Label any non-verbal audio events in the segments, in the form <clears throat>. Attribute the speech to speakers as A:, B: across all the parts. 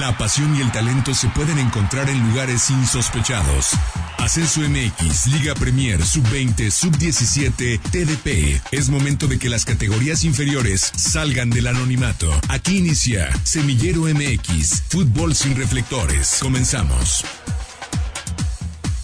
A: La pasión y el talento se pueden encontrar en lugares insospechados. Ascenso MX, Liga Premier, Sub-20, Sub-17, TDP. Es momento de que las categorías inferiores salgan del anonimato. Aquí inicia Semillero MX, Fútbol sin reflectores. Comenzamos.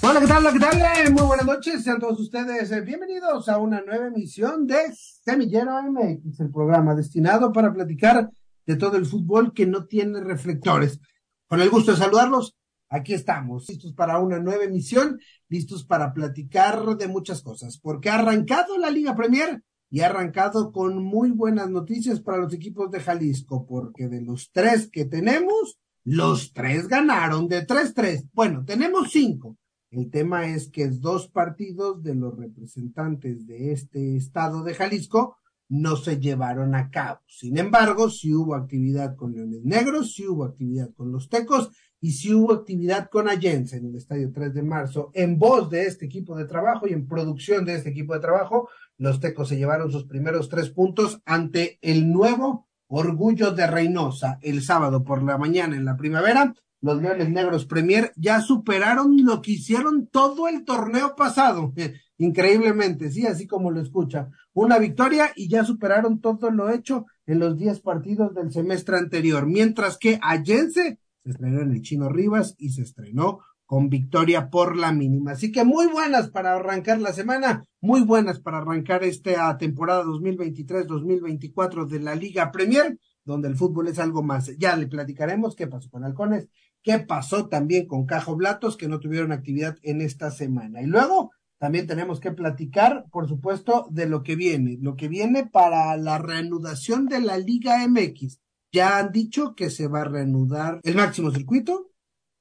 B: Hola, ¿qué tal? ¿qué tal? Eh, Muy buenas noches, sean todos ustedes eh, bienvenidos a una nueva emisión de Semillero MX, el programa destinado para platicar de todo el fútbol que no tiene reflectores. Con el gusto de saludarlos, aquí estamos, listos para una nueva emisión, listos para platicar de muchas cosas, porque ha arrancado la Liga Premier y ha arrancado con muy buenas noticias para los equipos de Jalisco, porque de los tres que tenemos, los tres ganaron de tres, tres. Bueno, tenemos cinco. El tema es que dos partidos de los representantes de este estado de Jalisco no se llevaron a cabo. Sin embargo, sí hubo actividad con Leones Negros, sí hubo actividad con los Tecos y sí hubo actividad con Allense en el Estadio 3 de marzo. En voz de este equipo de trabajo y en producción de este equipo de trabajo, los Tecos se llevaron sus primeros tres puntos ante el nuevo Orgullo de Reynosa el sábado por la mañana en la primavera los Leones Negros Premier ya superaron lo que hicieron todo el torneo pasado. Increíblemente, sí, así como lo escucha. Una victoria y ya superaron todo lo hecho en los 10 partidos del semestre anterior. Mientras que Allense se estrenó en el Chino Rivas y se estrenó con victoria por la mínima. Así que muy buenas para arrancar la semana, muy buenas para arrancar esta temporada 2023-2024 de la Liga Premier donde el fútbol es algo más. Ya le platicaremos qué pasó con Halcones, qué pasó también con Cajo Blatos, que no tuvieron actividad en esta semana. Y luego también tenemos que platicar, por supuesto, de lo que viene, lo que viene para la reanudación de la Liga MX. Ya han dicho que se va a reanudar el máximo circuito.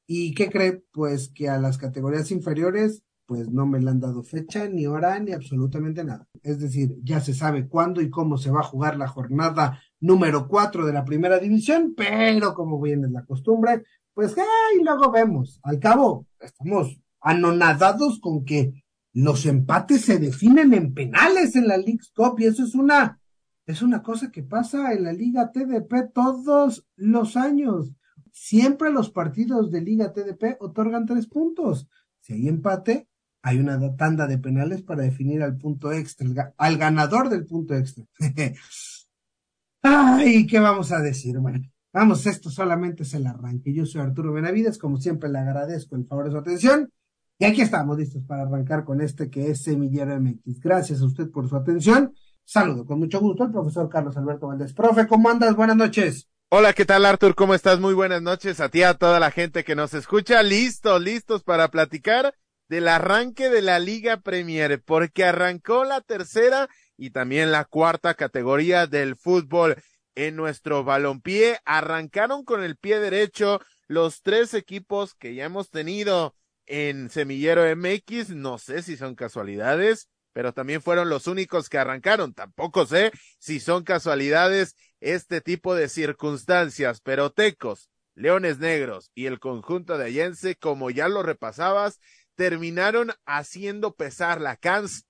B: ¿Y qué cree? Pues que a las categorías inferiores pues no me le han dado fecha, ni hora, ni absolutamente nada. Es decir, ya se sabe cuándo y cómo se va a jugar la jornada número cuatro de la primera división, pero como bien es la costumbre, pues ay, luego vemos. Al cabo, estamos anonadados con que los empates se definen en penales en la League Cup y eso es una, es una cosa que pasa en la Liga TDP todos los años. Siempre los partidos de Liga TDP otorgan tres puntos. Si hay empate, hay una tanda de penales para definir al punto extra, al ganador del punto extra. <laughs> Ay, ¿qué vamos a decir? Bueno, vamos, esto solamente es el arranque. Yo soy Arturo Benavides, como siempre le agradezco el favor de su atención. Y aquí estamos listos para arrancar con este que es Semillero MX. Gracias a usted por su atención. Saludo con mucho gusto al profesor Carlos Alberto Valdés. Profe, ¿cómo andas? Buenas noches.
C: Hola, ¿qué tal Artur? ¿Cómo estás? Muy buenas noches a ti, a toda la gente que nos escucha. Listos, listos para platicar del arranque de la Liga Premier, porque arrancó la tercera y también la cuarta categoría del fútbol en nuestro balompié. Arrancaron con el pie derecho los tres equipos que ya hemos tenido en Semillero MX. No sé si son casualidades, pero también fueron los únicos que arrancaron. Tampoco sé si son casualidades este tipo de circunstancias, pero Tecos, Leones Negros y el conjunto de Allense, como ya lo repasabas, terminaron haciendo pesar la,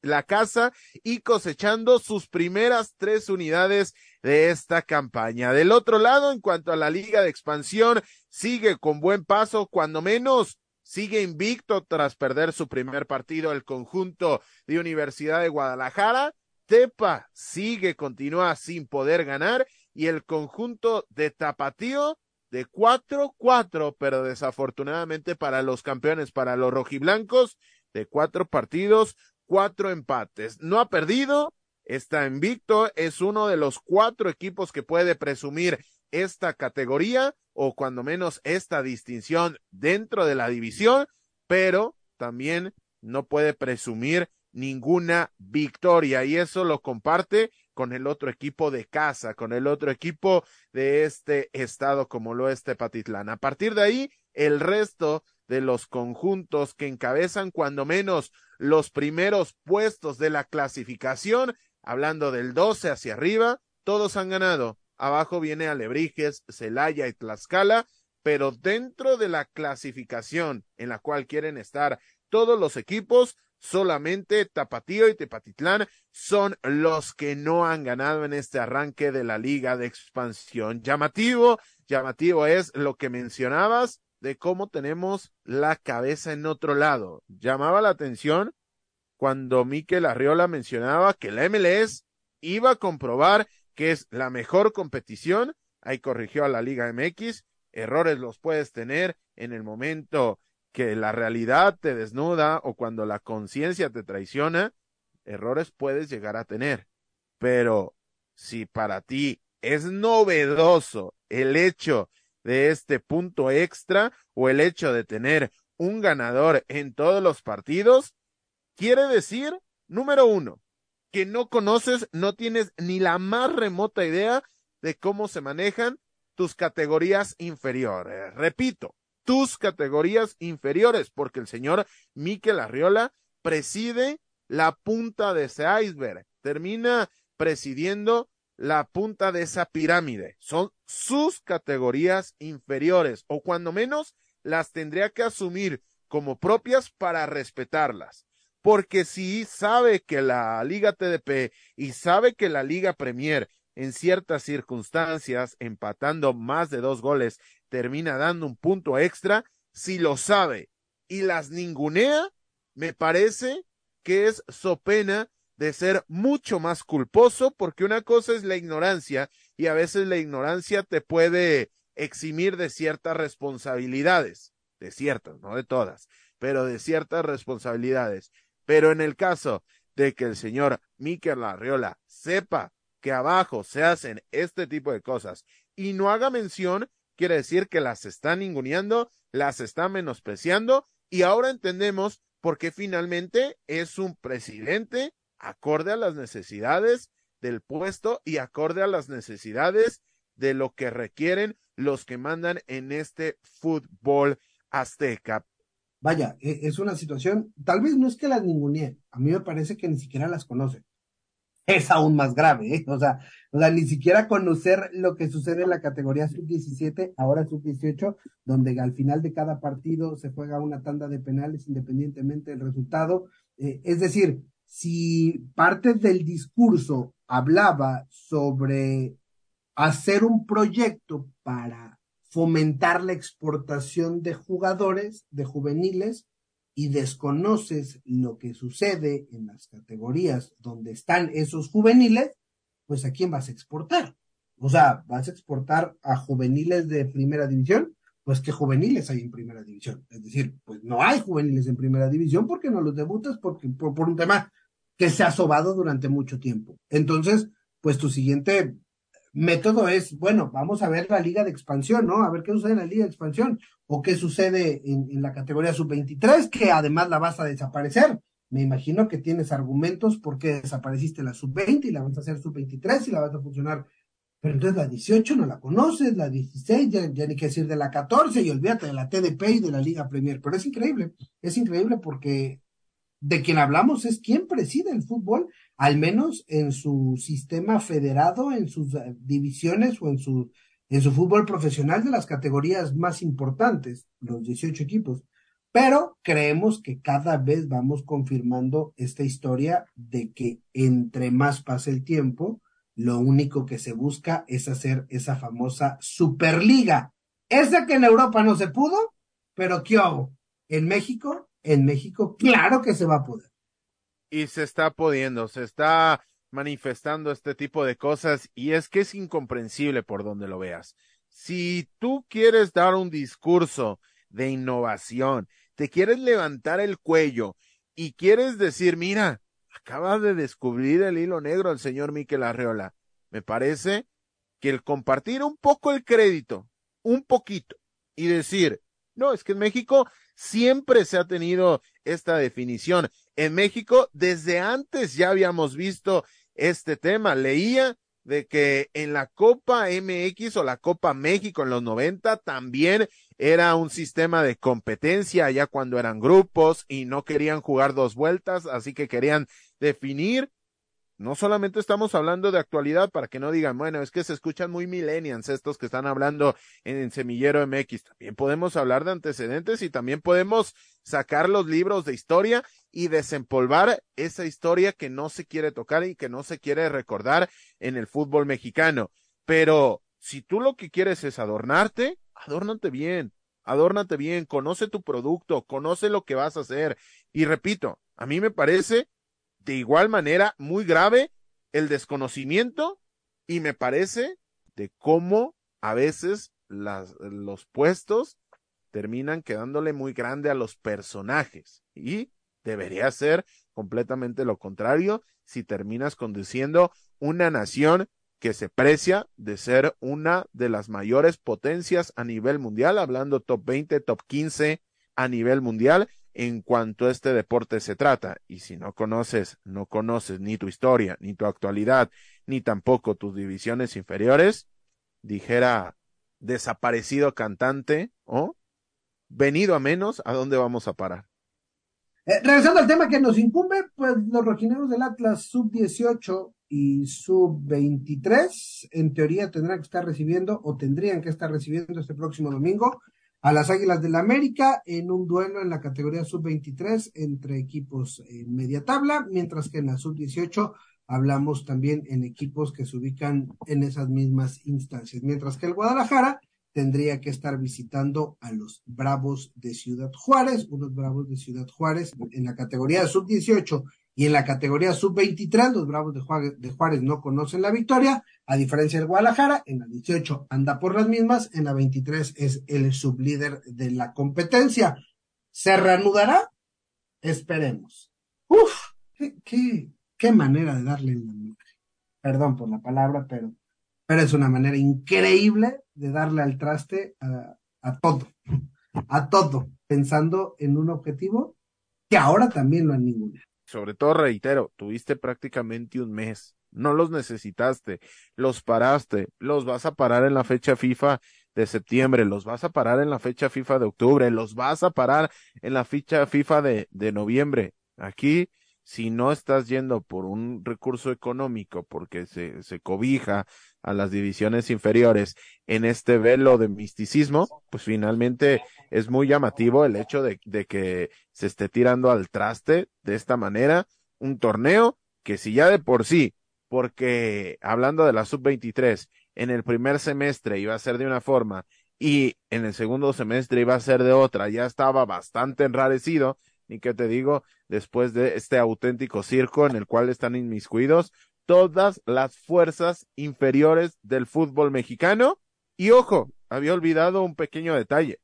C: la casa y cosechando sus primeras tres unidades de esta campaña. Del otro lado, en cuanto a la liga de expansión, sigue con buen paso, cuando menos sigue invicto tras perder su primer partido el conjunto de Universidad de Guadalajara. Tepa sigue, continúa sin poder ganar y el conjunto de Tapatío de 4-4, pero desafortunadamente para los campeones, para los rojiblancos, de cuatro partidos, cuatro empates. No ha perdido, está invicto, es uno de los cuatro equipos que puede presumir esta categoría o cuando menos esta distinción dentro de la división, pero también no puede presumir ninguna victoria y eso lo comparte con el otro equipo de casa, con el otro equipo de este estado como lo es Tepatitlán. A partir de ahí, el resto de los conjuntos que encabezan cuando menos los primeros puestos de la clasificación, hablando del 12 hacia arriba, todos han ganado. Abajo viene Alebrijes, Celaya y Tlaxcala, pero dentro de la clasificación en la cual quieren estar todos los equipos, solamente Tapatío y Tepatitlán son los que no han ganado en este arranque de la liga de expansión. Llamativo, llamativo es lo que mencionabas de cómo tenemos la cabeza en otro lado. Llamaba la atención cuando Miquel Arriola mencionaba que la MLS iba a comprobar que es la mejor competición. Ahí corrigió a la Liga MX. Errores los puedes tener en el momento que la realidad te desnuda o cuando la conciencia te traiciona, errores puedes llegar a tener. Pero si para ti es novedoso el hecho de este punto extra o el hecho de tener un ganador en todos los partidos, quiere decir, número uno, que no conoces, no tienes ni la más remota idea de cómo se manejan tus categorías inferiores. Repito, tus categorías inferiores, porque el señor Miquel Arriola preside la punta de ese iceberg, termina presidiendo la punta de esa pirámide. Son sus categorías inferiores, o cuando menos las tendría que asumir como propias para respetarlas. Porque si sabe que la Liga TDP y sabe que la Liga Premier en ciertas circunstancias, empatando más de dos goles, termina dando un punto extra, si lo sabe y las ningunea, me parece que es so pena de ser mucho más culposo, porque una cosa es la ignorancia y a veces la ignorancia te puede eximir de ciertas responsabilidades, de ciertas, no de todas, pero de ciertas responsabilidades. Pero en el caso de que el señor Miquel Larriola sepa que abajo se hacen este tipo de cosas y no haga mención, quiere decir que las está ninguneando, las está menospreciando y ahora entendemos por qué finalmente es un presidente acorde a las necesidades del puesto y acorde a las necesidades de lo que requieren los que mandan en este fútbol azteca.
B: Vaya, e, es una situación, tal vez no es que las ningunee, a mí me parece que ni siquiera las conoce es aún más grave, ¿eh? o, sea, o sea, ni siquiera conocer lo que sucede en la categoría sub-17, ahora sub-18, donde al final de cada partido se juega una tanda de penales independientemente del resultado. Eh, es decir, si parte del discurso hablaba sobre hacer un proyecto para fomentar la exportación de jugadores, de juveniles, y desconoces lo que sucede en las categorías donde están esos juveniles, pues a quién vas a exportar. O sea, vas a exportar a juveniles de primera división, pues qué juveniles hay en primera división. Es decir, pues no hay juveniles en primera división porque no los debutas porque, por, por un tema que se ha sobado durante mucho tiempo. Entonces, pues tu siguiente método es, bueno, vamos a ver la liga de expansión, ¿no? A ver qué sucede en la liga de expansión o qué sucede en, la categoría sub-23, que además la vas a desaparecer. Me imagino que tienes argumentos por qué desapareciste la sub-20 y la vas a hacer sub-23 y la vas a funcionar. Pero entonces la 18 no la conoces, la 16 ya, ya ni que decir de la 14 y olvídate de la TDP y de la Liga Premier. Pero es increíble, es increíble porque de quien hablamos es quien preside el fútbol, al menos en su sistema federado, en sus eh, divisiones o en su, en su fútbol profesional de las categorías más importantes, los 18 equipos. Pero creemos que cada vez vamos confirmando esta historia de que entre más pase el tiempo, lo único que se busca es hacer esa famosa Superliga. Esa que en Europa no se pudo, pero ¿qué hago? En México en México, claro que se va a poder.
C: Y se está pudiendo, se está manifestando este tipo de cosas y es que es incomprensible por donde lo veas. Si tú quieres dar un discurso de innovación, te quieres levantar el cuello y quieres decir, mira, acaba de descubrir el hilo negro el señor Miquel Arreola. Me parece que el compartir un poco el crédito, un poquito, y decir, no, es que en México siempre se ha tenido esta definición. En México, desde antes ya habíamos visto este tema. Leía de que en la Copa MX o la Copa México en los 90 también era un sistema de competencia ya cuando eran grupos y no querían jugar dos vueltas, así que querían definir no solamente estamos hablando de actualidad para que no digan, bueno, es que se escuchan muy millennials estos que están hablando en, Semillero MX. También podemos hablar de antecedentes y también podemos sacar los libros de historia y desempolvar esa historia que no se quiere tocar y que no se quiere recordar en el fútbol mexicano. Pero si tú lo que quieres es adornarte, adórnate bien, adórnate bien, conoce tu producto, conoce lo que vas a hacer. Y repito, a mí me parece de igual manera muy grave el desconocimiento y me parece de cómo a veces las, los puestos terminan quedándole muy grande a los personajes. Y debería ser completamente lo contrario si terminas conduciendo una nación que se precia de ser una de las mayores potencias a nivel mundial, hablando top 20, top 15 a nivel mundial, en cuanto a este deporte se trata. Y si no conoces, no conoces ni tu historia, ni tu actualidad, ni tampoco tus divisiones inferiores, dijera desaparecido cantante o venido a menos, ¿a dónde vamos a parar?
B: Eh, regresando al tema que nos incumbe, pues los rojineros del Atlas sub 18 y sub 23 en teoría tendrán que estar recibiendo o tendrían que estar recibiendo este próximo domingo a las Águilas del la América en un duelo en la categoría sub-23 entre equipos en media tabla, mientras que en la sub-18 hablamos también en equipos que se ubican en esas mismas instancias, mientras que el Guadalajara tendría que estar visitando a los Bravos de Ciudad Juárez, unos Bravos de Ciudad Juárez en la categoría sub-18 y en la categoría sub-23, los Bravos de Juárez, de Juárez, no conocen la victoria, a diferencia del Guadalajara, en la 18 anda por las mismas, en la 23 es el sublíder de la competencia. ¿Se reanudará? Esperemos. Uf, qué, qué, qué manera de darle la Perdón por la palabra, pero, pero es una manera increíble de darle al traste a, a todo, a todo, pensando en un objetivo que ahora también lo han ninguna
C: sobre todo reitero, tuviste prácticamente un mes, no los necesitaste, los paraste, los vas a parar en la fecha FIFA de septiembre, los vas a parar en la fecha FIFA de octubre, los vas a parar en la fecha FIFA de, de noviembre. Aquí si no estás yendo por un recurso económico, porque se, se cobija a las divisiones inferiores en este velo de misticismo, pues finalmente es muy llamativo el hecho de, de que se esté tirando al traste de esta manera un torneo que si ya de por sí, porque hablando de la sub-23, en el primer semestre iba a ser de una forma y en el segundo semestre iba a ser de otra, ya estaba bastante enrarecido, ni que te digo, después de este auténtico circo en el cual están inmiscuidos todas las fuerzas inferiores del fútbol mexicano. Y ojo, había olvidado un pequeño detalle.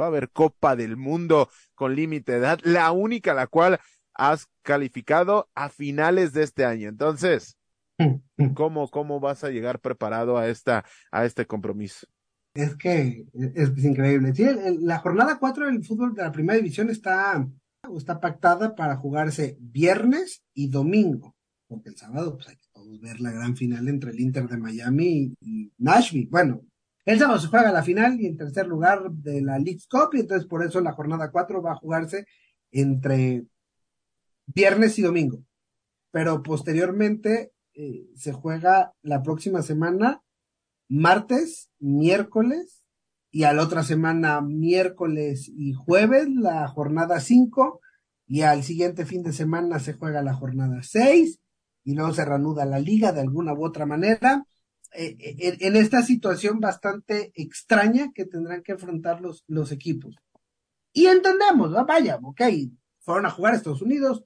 C: Va a haber Copa del Mundo con límite de edad, la única la cual has calificado a finales de este año. Entonces, ¿cómo, cómo vas a llegar preparado a esta, a este compromiso?
B: Es que es, increíble. La jornada 4 del fútbol de la primera división está está pactada para jugarse viernes y domingo, porque el sábado pues hay que todos ver la gran final entre el Inter de Miami y, Nashville. Bueno, el sábado se juega la final y en tercer lugar de la League Cup y entonces por eso la jornada 4 va a jugarse entre viernes y domingo. Pero posteriormente eh, se juega la próxima semana martes, miércoles y a la otra semana miércoles y jueves la jornada 5 y al siguiente fin de semana se juega la jornada 6 y luego se reanuda la liga de alguna u otra manera. Eh, eh, en, esta situación bastante extraña que tendrán que enfrentar los, los equipos. Y entendemos, vaya, ok, fueron a jugar a Estados Unidos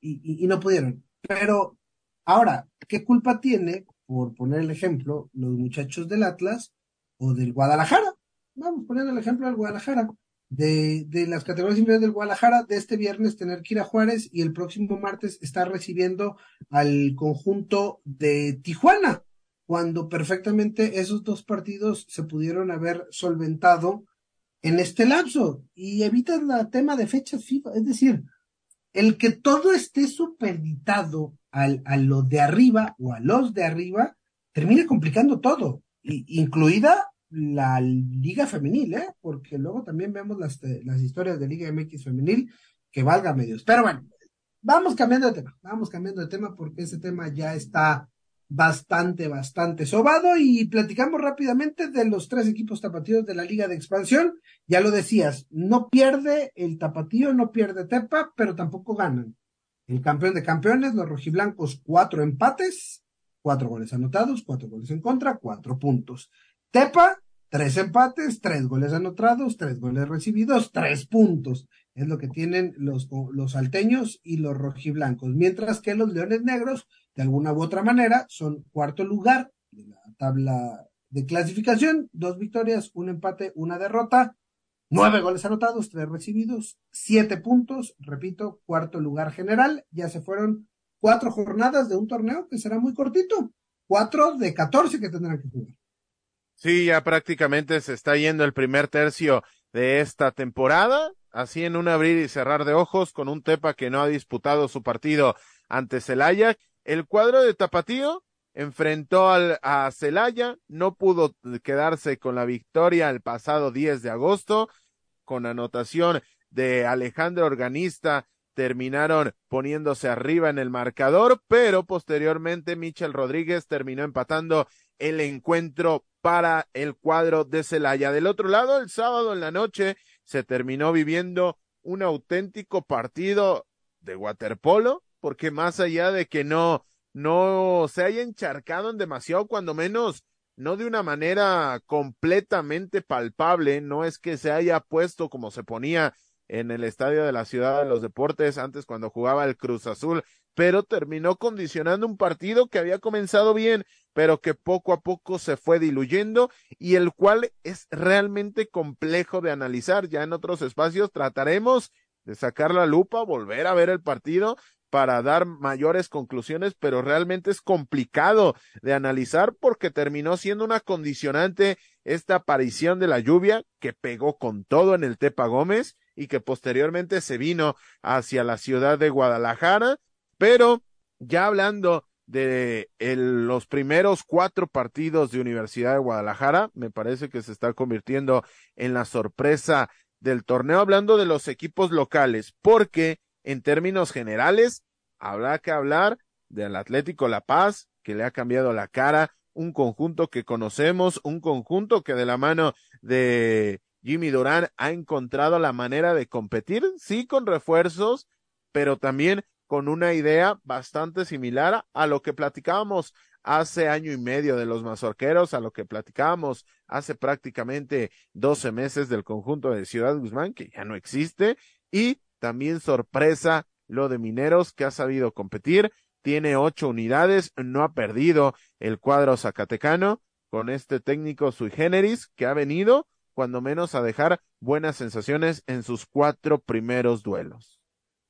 B: y no pudieron. Pero ahora, ¿qué culpa tiene, por poner el ejemplo, los muchachos del Atlas o del Guadalajara? Vamos poniendo el ejemplo del Guadalajara, de, de las categorías inferiores del Guadalajara, de este viernes tener que ir a Juárez y el próximo martes estar recibiendo al conjunto de Tijuana, cuando perfectamente esos dos partidos se pudieron haber solventado en este lapso. Y evitas el tema de fechas FIFA, es decir, el que todo esté supeditado al, a lo de arriba o a los de arriba, termina complicando todo, incluida la liga femenil, ¿eh? Porque luego también vemos las, las historias de Liga MX femenil que valga medios. Pero bueno, vamos cambiando de tema, vamos cambiando de tema porque ese tema ya está bastante, bastante sobado y platicamos rápidamente de los tres equipos tapatíos de la Liga de Expansión. Ya lo decías, no pierde el tapatío, no pierde Tepa, pero tampoco ganan. El campeón de campeones, los rojiblancos, cuatro empates, cuatro goles anotados, cuatro goles en contra, cuatro puntos. Tepa, tres empates, tres goles anotados, tres goles recibidos, tres puntos. Es lo que tienen los, los salteños y los rojiblancos. Mientras que los leones negros, de alguna u otra manera, son cuarto lugar de la tabla de clasificación, dos victorias, un empate, una derrota, nueve goles anotados, tres recibidos, siete puntos, repito, cuarto lugar general, ya se fueron cuatro jornadas de un torneo que será muy cortito, cuatro de catorce que tendrán que jugar.
C: Sí, ya prácticamente se está yendo el primer tercio de esta temporada, así en un abrir y cerrar de ojos con un Tepa que no ha disputado su partido ante Celaya. El cuadro de Tapatío enfrentó al, a Celaya, no pudo quedarse con la victoria el pasado 10 de agosto, con anotación de Alejandro Organista terminaron poniéndose arriba en el marcador, pero posteriormente Michel Rodríguez terminó empatando el encuentro para el cuadro de Celaya. Del otro lado, el sábado en la noche se terminó viviendo un auténtico partido de waterpolo, porque más allá de que no, no se haya encharcado en demasiado, cuando menos no de una manera completamente palpable, no es que se haya puesto como se ponía en el estadio de la Ciudad de los Deportes antes cuando jugaba el Cruz Azul, pero terminó condicionando un partido que había comenzado bien, pero que poco a poco se fue diluyendo y el cual es realmente complejo de analizar. Ya en otros espacios trataremos de sacar la lupa, volver a ver el partido para dar mayores conclusiones, pero realmente es complicado de analizar porque terminó siendo una condicionante esta aparición de la lluvia que pegó con todo en el Tepa Gómez y que posteriormente se vino hacia la ciudad de Guadalajara, pero ya hablando de los primeros cuatro partidos de Universidad de Guadalajara, me parece que se está convirtiendo en la sorpresa del torneo, hablando de los equipos locales, porque en términos generales, habrá que hablar del Atlético La Paz, que le ha cambiado la cara, un conjunto que conocemos, un conjunto que de la mano de Jimmy Durán ha encontrado la manera de competir, sí con refuerzos, pero también con una idea bastante similar a lo que platicábamos hace año y medio de los mazorqueros, a lo que platicábamos hace prácticamente doce meses del conjunto de Ciudad Guzmán, que ya no existe, y también sorpresa lo de Mineros, que ha sabido competir, tiene ocho unidades, no ha perdido el cuadro zacatecano con este técnico sui generis que ha venido cuando menos a dejar buenas sensaciones en sus cuatro primeros duelos.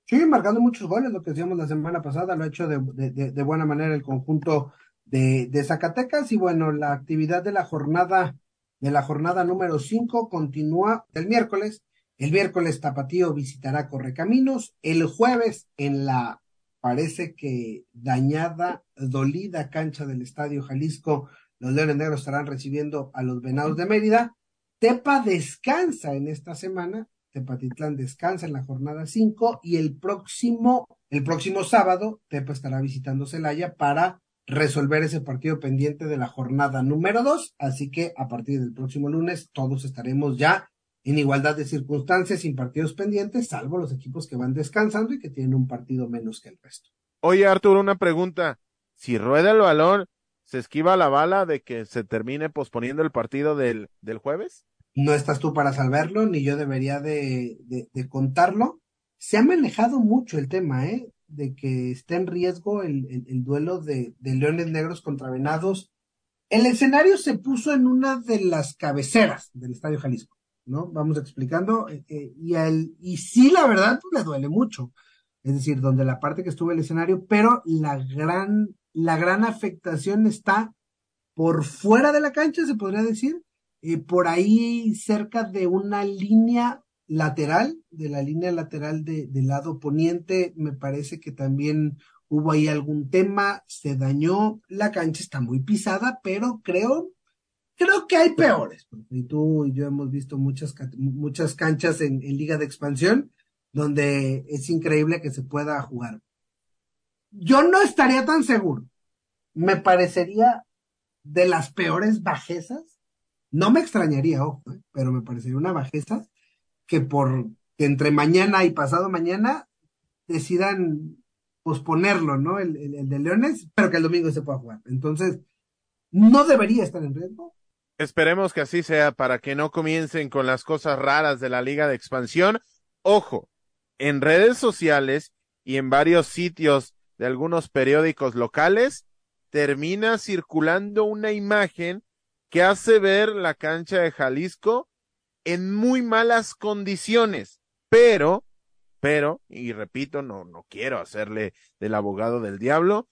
B: Sí, marcando muchos goles, lo que decíamos la semana pasada, lo ha hecho de, de, buena manera el conjunto de, de Zacatecas y bueno, la actividad de la jornada, de la jornada número cinco continúa el miércoles el miércoles Tapatío visitará Correcaminos. El jueves en la, parece que dañada, dolida cancha del Estadio Jalisco, los Leones Negros estarán recibiendo a los Venados de Mérida. Tepa descansa en esta semana. Tepatitlán descansa en la jornada 5 y el próximo, el próximo sábado, Tepa estará visitando Celaya para resolver ese partido pendiente de la jornada número 2. Así que a partir del próximo lunes todos estaremos ya en igualdad de circunstancias sin partidos pendientes, salvo los equipos que van descansando y que tienen un partido menos que el resto.
C: Oye, Arturo, una pregunta. Si rueda el balón, ¿se esquiva la bala de que se termine posponiendo el partido del, del jueves?
B: No estás tú para salvarlo, ni yo debería de, de, contarlo. Se ha manejado mucho el tema, ¿eh? De que está en riesgo el, el duelo de, de Leones Negros contra Venados. El escenario se puso en una de las cabeceras del Estadio Jalisco. ¿no? Vamos explicando, eh, eh, y, el, y sí, la verdad, pues le duele mucho. Es decir, donde la parte que estuvo el escenario, pero la gran, la gran afectación está por fuera de la cancha, se podría decir, eh, por ahí cerca de una línea lateral, de la línea lateral de, del lado poniente, me parece que también hubo ahí algún tema, se dañó, la cancha está muy pisada, pero creo Creo que hay peores. Y tú y yo hemos visto muchas, muchas canchas en, Liga de Expansión donde es increíble que se pueda jugar. yo no estaría tan seguro. Me parecería de las peores bajezas. No me extrañaría, ojo, ¿eh? pero me parecería una bajeza que por que entre mañana y pasado mañana decidan posponerlo, ¿no? El, el, de Leones, pero que el domingo se pueda jugar. Entonces, no debería estar en riesgo.
C: Esperemos que así sea para que no comiencen con las cosas raras de la Liga de Expansión. Ojo, en redes sociales y en varios sitios de algunos periódicos locales termina circulando una imagen que hace ver la cancha de Jalisco en muy malas condiciones, pero, pero, y repito, no, no quiero hacerle del abogado del diablo,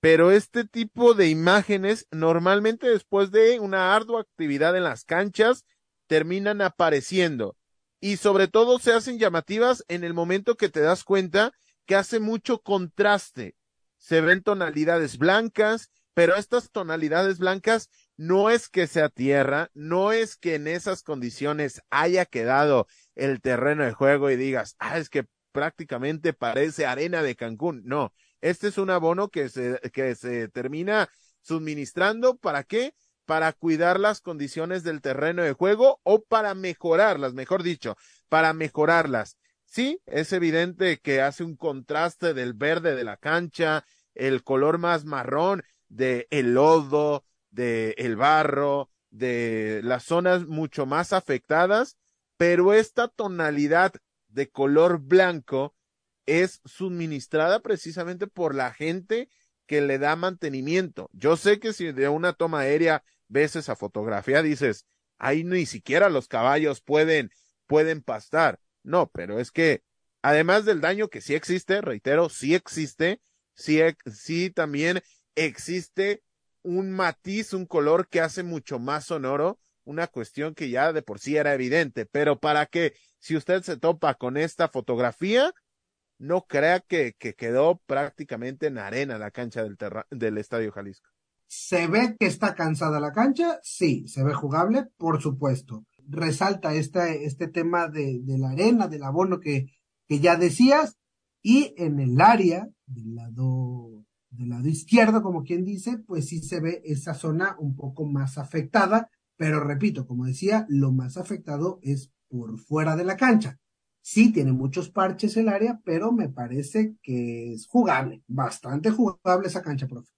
C: pero este tipo de imágenes normalmente después de una ardua actividad en las canchas terminan apareciendo y sobre todo se hacen llamativas en el momento que te das cuenta que hace mucho contraste. Se ven tonalidades blancas, pero estas tonalidades blancas no es que sea tierra, no es que en esas condiciones haya quedado el terreno de juego y digas, ah, es que prácticamente parece arena de Cancún. No, este es un abono que se, que se termina suministrando. ¿Para qué? Para cuidar las condiciones del terreno de juego o para mejorarlas, mejor dicho, para mejorarlas. Sí, es evidente que hace un contraste del verde de la cancha, el color más marrón de el lodo, de el barro, de las zonas mucho más afectadas, pero esta tonalidad de color blanco es suministrada precisamente por la gente que le da mantenimiento. Yo sé que si de una toma aérea ves esa fotografía, dices, ahí ni siquiera los caballos pueden, pueden pastar. No, pero es que además del daño que sí existe, reitero, sí existe, sí, sí también existe un matiz, un color que hace mucho más sonoro, una cuestión que ya de por sí era evidente, pero para que si usted se topa con esta fotografía, no crea que, que quedó prácticamente en arena la cancha del, del Estadio Jalisco.
B: ¿Se ve que está cansada la cancha? Sí. ¿Se ve jugable? Por supuesto resalta este, este tema de, la arena, del abono que, que ya decías, y en el área del lado, del lado izquierdo, como quien dice, pues sí se ve esa zona un poco más afectada, pero repito, como decía, lo más afectado es por fuera de la cancha. Sí tiene muchos parches el área, pero me parece que es jugable, bastante jugable esa cancha, profe.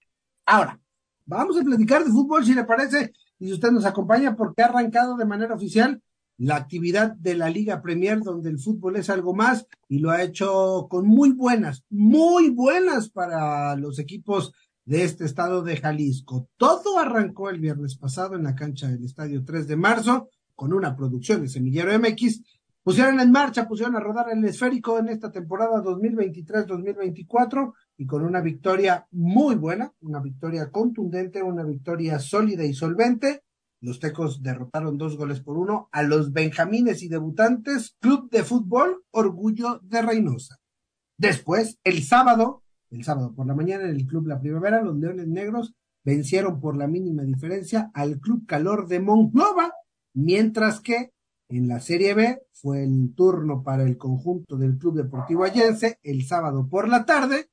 B: Ahora, vamos a platicar de fútbol, si le parece y usted nos acompaña porque ha arrancado de manera oficial la actividad de la Liga Premier, donde el fútbol es algo más y lo ha hecho con muy buenas, muy buenas para los equipos de este estado de Jalisco. Todo arrancó el viernes pasado en la cancha del Estadio 3 de marzo con una producción de Semillero MX. Pusieron en marcha, pusieron a rodar el esférico en esta temporada 2023-2024 y con una victoria muy buena, una victoria contundente, una victoria sólida y solvente. Los Tecos derrotaron dos goles por uno a los Benjamines y debutantes Club de Fútbol Orgullo de Reynosa. Después, el sábado, el sábado por la mañana en el Club La Primavera, los Leones Negros vencieron por la mínima diferencia al Club Calor de Monclova, mientras que en la Serie B fue el turno para el conjunto del Club Deportivo Allense el sábado por la tarde,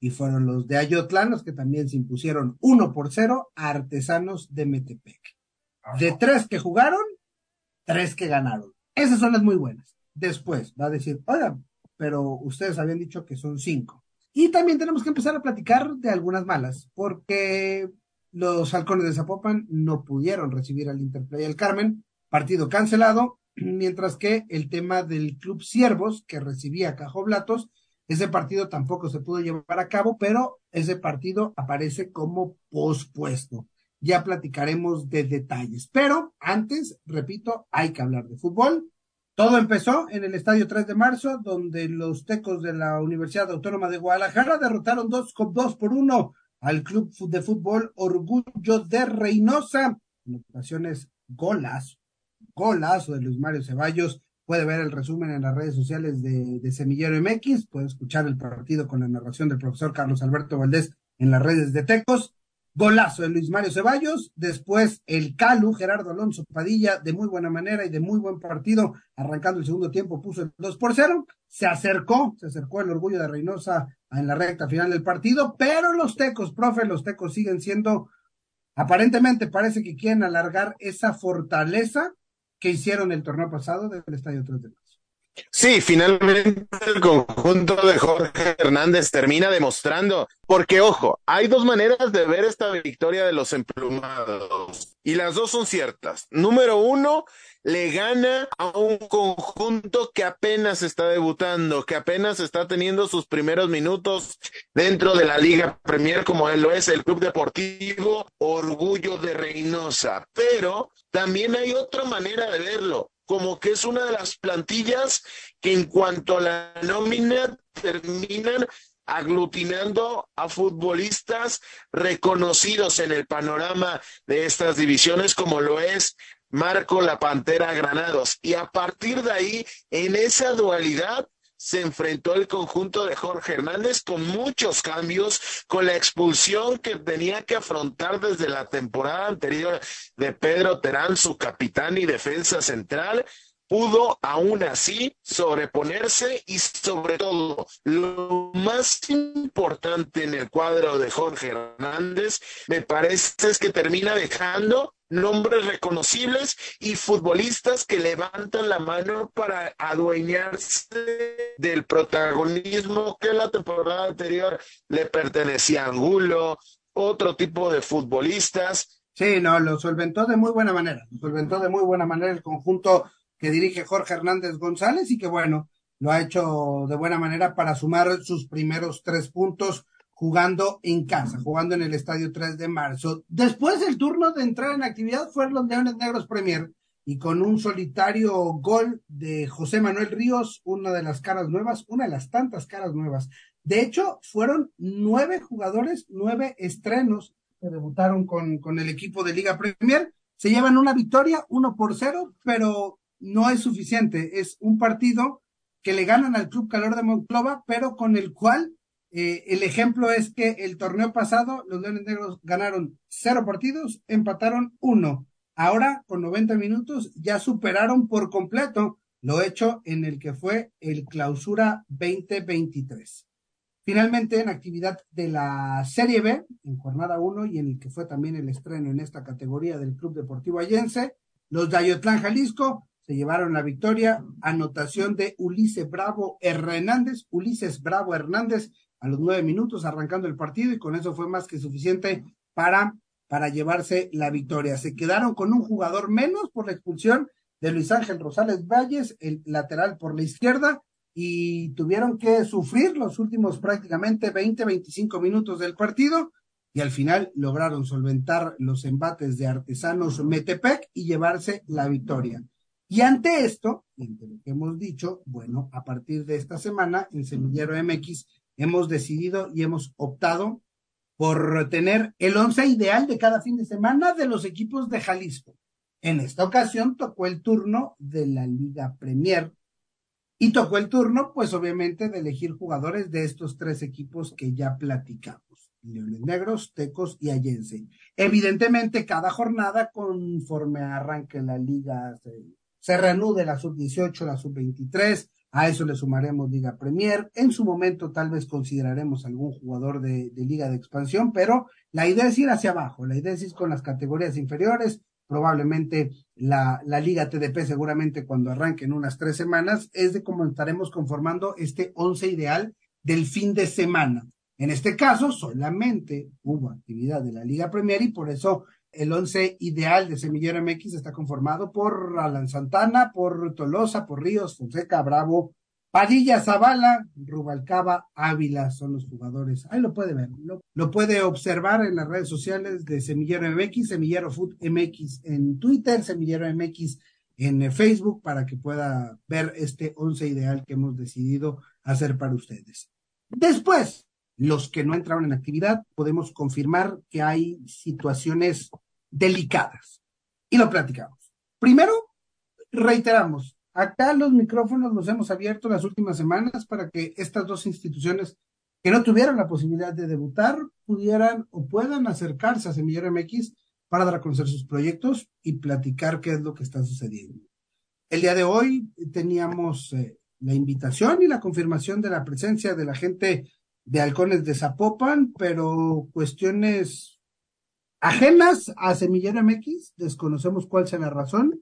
B: y fueron los de Ayotlán los que también se impusieron uno por cero a Artesanos de Metepec. De tres que jugaron, tres que ganaron. Esas son las muy buenas. Después va a decir, oiga, pero ustedes habían dicho que son cinco. Y también tenemos que empezar a platicar de algunas malas, porque los halcones de Zapopan no pudieron recibir al Interplay el Carmen, partido cancelado, <clears throat> mientras que el tema del Club Siervos, que recibía Cajoblatos, ese partido tampoco se pudo llevar a cabo, pero ese partido aparece como pospuesto. Ya platicaremos de detalles. Pero antes, repito, hay que hablar de fútbol. Todo empezó en el estadio 3 de marzo, donde los tecos de la Universidad Autónoma de Guadalajara derrotaron dos, por uno al club de fútbol Orgullo de Reynosa. En ocasiones, golas, golazo de Luis Mario Ceballos puede ver el resumen en las redes sociales de, de, Semillero MX, puede escuchar el partido con la narración del profesor Carlos Alberto Valdés en las redes de Tecos. Golazo de Luis Mario Ceballos, después el Calu, Gerardo Alonso Padilla, de muy buena manera y de muy buen partido, arrancando el segundo tiempo, puso el 2 por 0, se acercó, se acercó el orgullo de Reynosa en la recta final del partido, pero los tecos, profe, los tecos siguen siendo, aparentemente parece que quieren alargar esa fortaleza que hicieron el torneo pasado del Estadio 3 de Marzo.
C: Sí, finalmente el conjunto de Jorge Hernández termina demostrando, porque ojo, hay dos maneras de ver esta victoria de los emplumados y las dos son ciertas. Número uno, le gana a un conjunto que apenas está debutando, que apenas está teniendo sus primeros minutos dentro de la Liga Premier, como él lo es el Club Deportivo Orgullo de Reynosa. Pero también hay otra manera de verlo como que es una de las plantillas que en cuanto a la nómina terminan aglutinando a futbolistas reconocidos en el panorama de estas divisiones como lo es Marco La Pantera Granados. Y a partir de ahí, en esa dualidad, se enfrentó el conjunto de Jorge Hernández con muchos cambios, con la expulsión que tenía que afrontar desde la temporada anterior de Pedro Terán, su capitán y defensa central, pudo aún así sobreponerse y sobre todo lo más importante en el cuadro de Jorge Hernández me parece es que termina dejando nombres reconocibles y futbolistas que levantan la mano para adueñarse del protagonismo que la temporada anterior le pertenecía a Angulo, otro tipo de futbolistas.
B: Sí, no, lo solventó de muy buena manera, lo solventó de muy buena manera el conjunto que dirige Jorge Hernández González y que bueno, lo ha hecho de buena manera para sumar sus primeros tres puntos jugando en casa, jugando en el Estadio 3 de marzo. Después el turno de entrar en actividad fueron los Leones Negros Premier y con un solitario gol de José Manuel Ríos, una de las caras nuevas, una de las tantas caras nuevas. De hecho, fueron nueve jugadores, nueve estrenos que debutaron con, con el equipo de Liga Premier. Se llevan una victoria, uno por cero, pero no es suficiente. Es un partido que le ganan al Club Calor de Monclova, pero con el cual eh, el ejemplo es que el torneo pasado los Leones Negros ganaron cero partidos, empataron uno. Ahora, con 90 minutos, ya superaron por completo lo hecho en el que fue el clausura 2023. Finalmente, en actividad de la Serie B, en jornada 1 y en el que fue también el estreno en esta categoría del Club Deportivo Allense, los de Ayotlán Jalisco se llevaron la victoria. Anotación de Ulises Bravo Hernández, Ulises Bravo Hernández, a los nueve minutos arrancando el partido y con eso fue más que suficiente para, para llevarse la victoria. Se quedaron con un jugador menos por la expulsión de Luis Ángel Rosales Valles, el lateral por la izquierda, y tuvieron que sufrir los últimos prácticamente 20, 25 minutos del partido y al final lograron solventar los embates de Artesanos Metepec y llevarse la victoria. Y ante esto, entre lo que hemos dicho, bueno, a partir de esta semana en Semillero MX hemos decidido y hemos optado por tener el once ideal de cada fin de semana de los equipos de Jalisco. En esta ocasión tocó el turno de la Liga Premier y tocó el turno, pues obviamente, de elegir jugadores de estos tres equipos que ya platicamos. Leones Negros, Tecos y Allense. Evidentemente, cada jornada, conforme arranque la liga, se reanude la sub-18, la sub-23, a eso le sumaremos Liga Premier. En su momento tal vez consideraremos algún jugador de, Liga de Expansión, pero la idea es ir hacia abajo, la idea es ir con las categorías inferiores. Probablemente la, la Liga TDP seguramente cuando arranque en unas tres semanas es de cómo estaremos conformando este once ideal del fin de semana. En este caso, solamente hubo actividad de la Liga Premier y por eso el once ideal de Semillero MX está conformado por Alan Santana, por Tolosa, por Ríos, Fonseca, Bravo, Padilla, Zavala, Rubalcaba, Ávila son los jugadores. Ahí lo puede ver, lo, puede observar en las redes sociales de Semillero MX, Semillero Food MX en Twitter, Semillero MX en Facebook para que pueda ver este once ideal que hemos decidido hacer para ustedes. Después, los que no entraron en actividad, podemos confirmar que hay situaciones delicadas. Y lo platicamos. Primero, reiteramos, acá los micrófonos los hemos abierto las últimas semanas para que estas dos instituciones que no tuvieran la posibilidad de debutar pudieran o puedan acercarse a Semillero MX para dar a conocer sus proyectos y platicar qué es lo que está sucediendo. El día de hoy teníamos eh, la invitación y la confirmación de la presencia de la gente de Halcones de Zapopan, pero cuestiones ajenas a Semillero MX, desconocemos cuál sea la razón,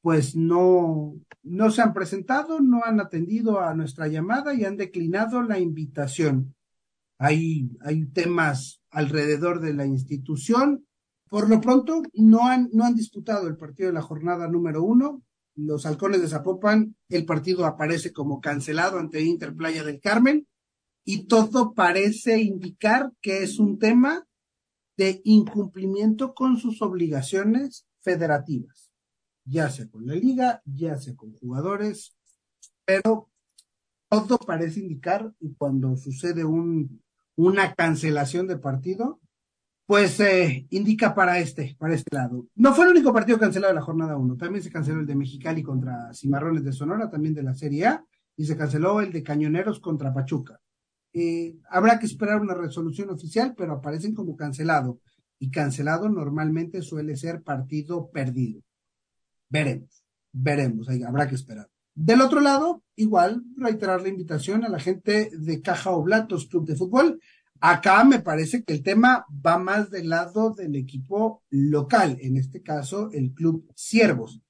B: pues no, no se han presentado, no han atendido a nuestra llamada y han declinado la invitación. Hay, hay temas alrededor de la institución. Por lo pronto, no han, no han disputado el partido de la jornada número uno. Los halcones de Zapopan, el partido aparece como cancelado ante Inter Playa del Carmen y todo parece indicar que es un tema de incumplimiento con sus obligaciones federativas ya sea con la liga, ya sea con jugadores, pero todo parece indicar, y cuando sucede un, una cancelación de partido, pues eh, indica para este, para este lado. No fue el único partido cancelado de la jornada 1, también se canceló el de Mexicali contra Cimarrones de Sonora, también de la Serie A, y se canceló el de Cañoneros contra Pachuca. Eh, habrá que esperar una resolución oficial, pero aparecen como cancelado, y cancelado normalmente suele ser partido perdido. Veremos, veremos, habrá que esperar. Del otro lado, igual reiterar la invitación a la gente de Caja Oblatos Club de Fútbol. Acá me parece que el tema va más del lado del equipo local, en este caso el Club Siervos.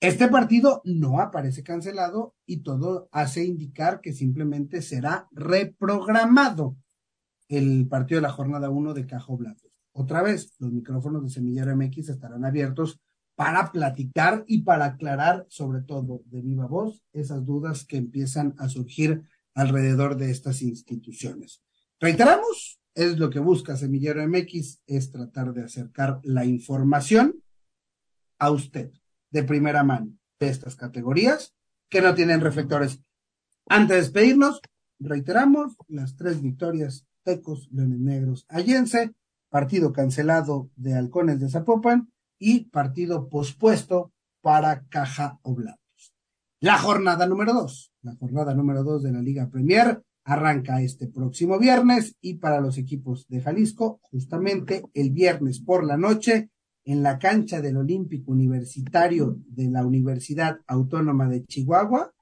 B: Este partido no aparece cancelado y todo hace indicar que simplemente será reprogramado el partido de la jornada 1 de Caja Oblatos. Otra vez, los micrófonos de Semillero MX estarán abiertos para platicar y para aclarar, sobre todo de viva voz, esas dudas que empiezan a surgir alrededor de estas instituciones. Reiteramos, es lo que busca Semillero MX, es tratar de acercar la información a usted de primera mano de estas categorías que no tienen reflectores. Antes de despedirnos, reiteramos las tres victorias Tecos, Leones Negros, Allense, partido cancelado de Halcones de Zapopan y partido pospuesto para Caja Oblatos. La jornada número dos, la jornada número dos de la Liga Premier arranca este próximo viernes y para los equipos de Jalisco, justamente el viernes por la noche, en la cancha del Olímpico Universitario de la Universidad Autónoma de Chihuahua.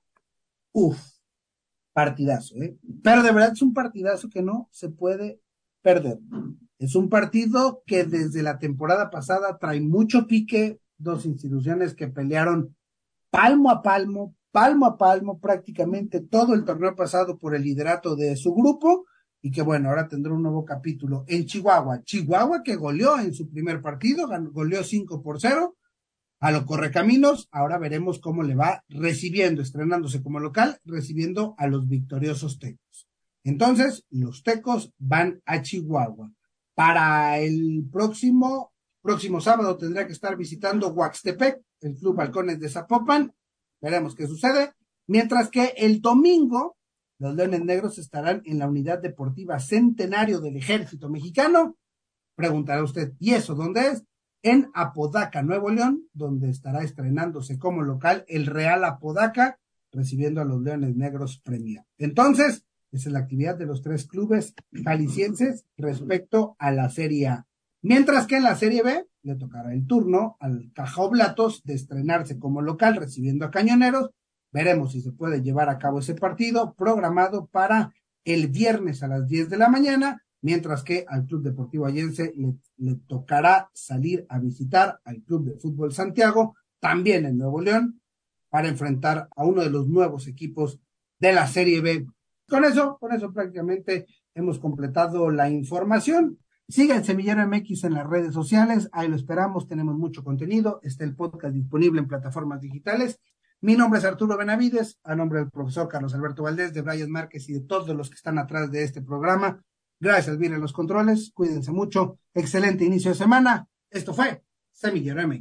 B: Uf, partidazo, ¿eh? Pero de verdad es un partidazo que no se puede perder. Es un partido que desde la temporada pasada trae mucho pique, dos instituciones que pelearon palmo a palmo, palmo a palmo prácticamente todo el torneo pasado por el liderato de su grupo y que bueno, ahora tendrá un nuevo capítulo en Chihuahua. Chihuahua que goleó en su primer partido, goleó 5 por 0 a los correcaminos. Ahora veremos cómo le va recibiendo, estrenándose como local, recibiendo a los victoriosos tecos. Entonces, los tecos van a Chihuahua. Para el próximo, próximo sábado tendrá que estar visitando Huaxtepec, el Club Balcones de Zapopan. Veremos qué sucede. Mientras que el domingo, los Leones Negros estarán en la unidad deportiva centenario del Ejército Mexicano. Preguntará usted, ¿y eso dónde es? En Apodaca, Nuevo León, donde estará estrenándose como local el Real Apodaca, recibiendo a los Leones Negros Premier. Entonces, esa es la actividad de los tres clubes jaliscienses respecto a la Serie A. Mientras que en la Serie B le tocará el turno al Caja Oblatos de estrenarse como local recibiendo a Cañoneros. Veremos si se puede llevar a cabo ese partido programado para el viernes a las 10 de la mañana, mientras que al Club Deportivo Allense le, tocará salir a visitar al Club de Fútbol Santiago, también en Nuevo León, para enfrentar a uno de los nuevos equipos de la Serie B con eso, con eso prácticamente hemos completado la información. Sigan Semillero MX en las redes sociales, ahí lo esperamos, tenemos mucho contenido, está el podcast disponible en plataformas digitales. Mi nombre es Arturo Benavides, a nombre del profesor Carlos Alberto Valdés, de Brian Márquez y de todos los que están atrás de este programa. Gracias, miren los controles, cuídense mucho, excelente inicio de semana. Esto fue Semillero MX.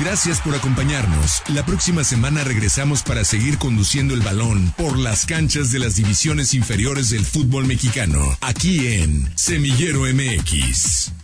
A: Gracias por acompañarnos. La próxima semana regresamos para seguir conduciendo el balón por las canchas de las divisiones inferiores del fútbol mexicano, aquí en Semillero MX.